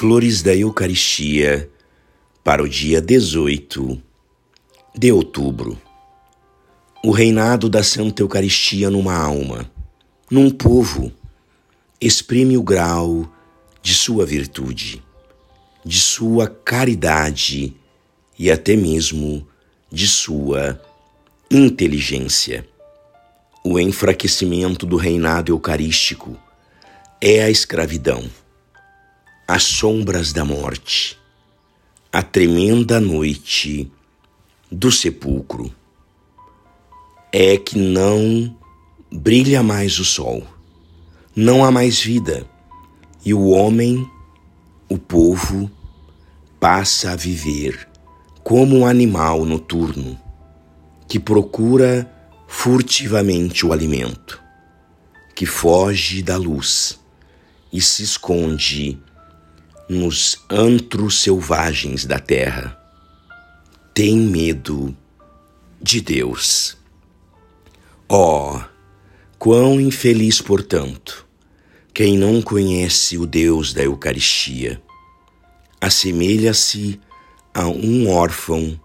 Flores da Eucaristia para o dia 18 de outubro. O reinado da Santa Eucaristia numa alma, num povo, exprime o grau de sua virtude, de sua caridade e até mesmo de sua inteligência. O enfraquecimento do reinado eucarístico é a escravidão as sombras da morte, a tremenda noite do sepulcro. É que não brilha mais o sol, não há mais vida, e o homem, o povo, passa a viver como um animal noturno que procura furtivamente o alimento, que foge da luz e se esconde nos antros selvagens da terra. Tem medo de Deus. Oh, quão infeliz, portanto, quem não conhece o Deus da Eucaristia. Assemelha-se a um órfão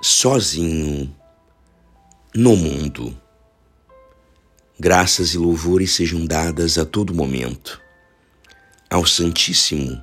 sozinho no mundo. Graças e louvores sejam dadas a todo momento ao Santíssimo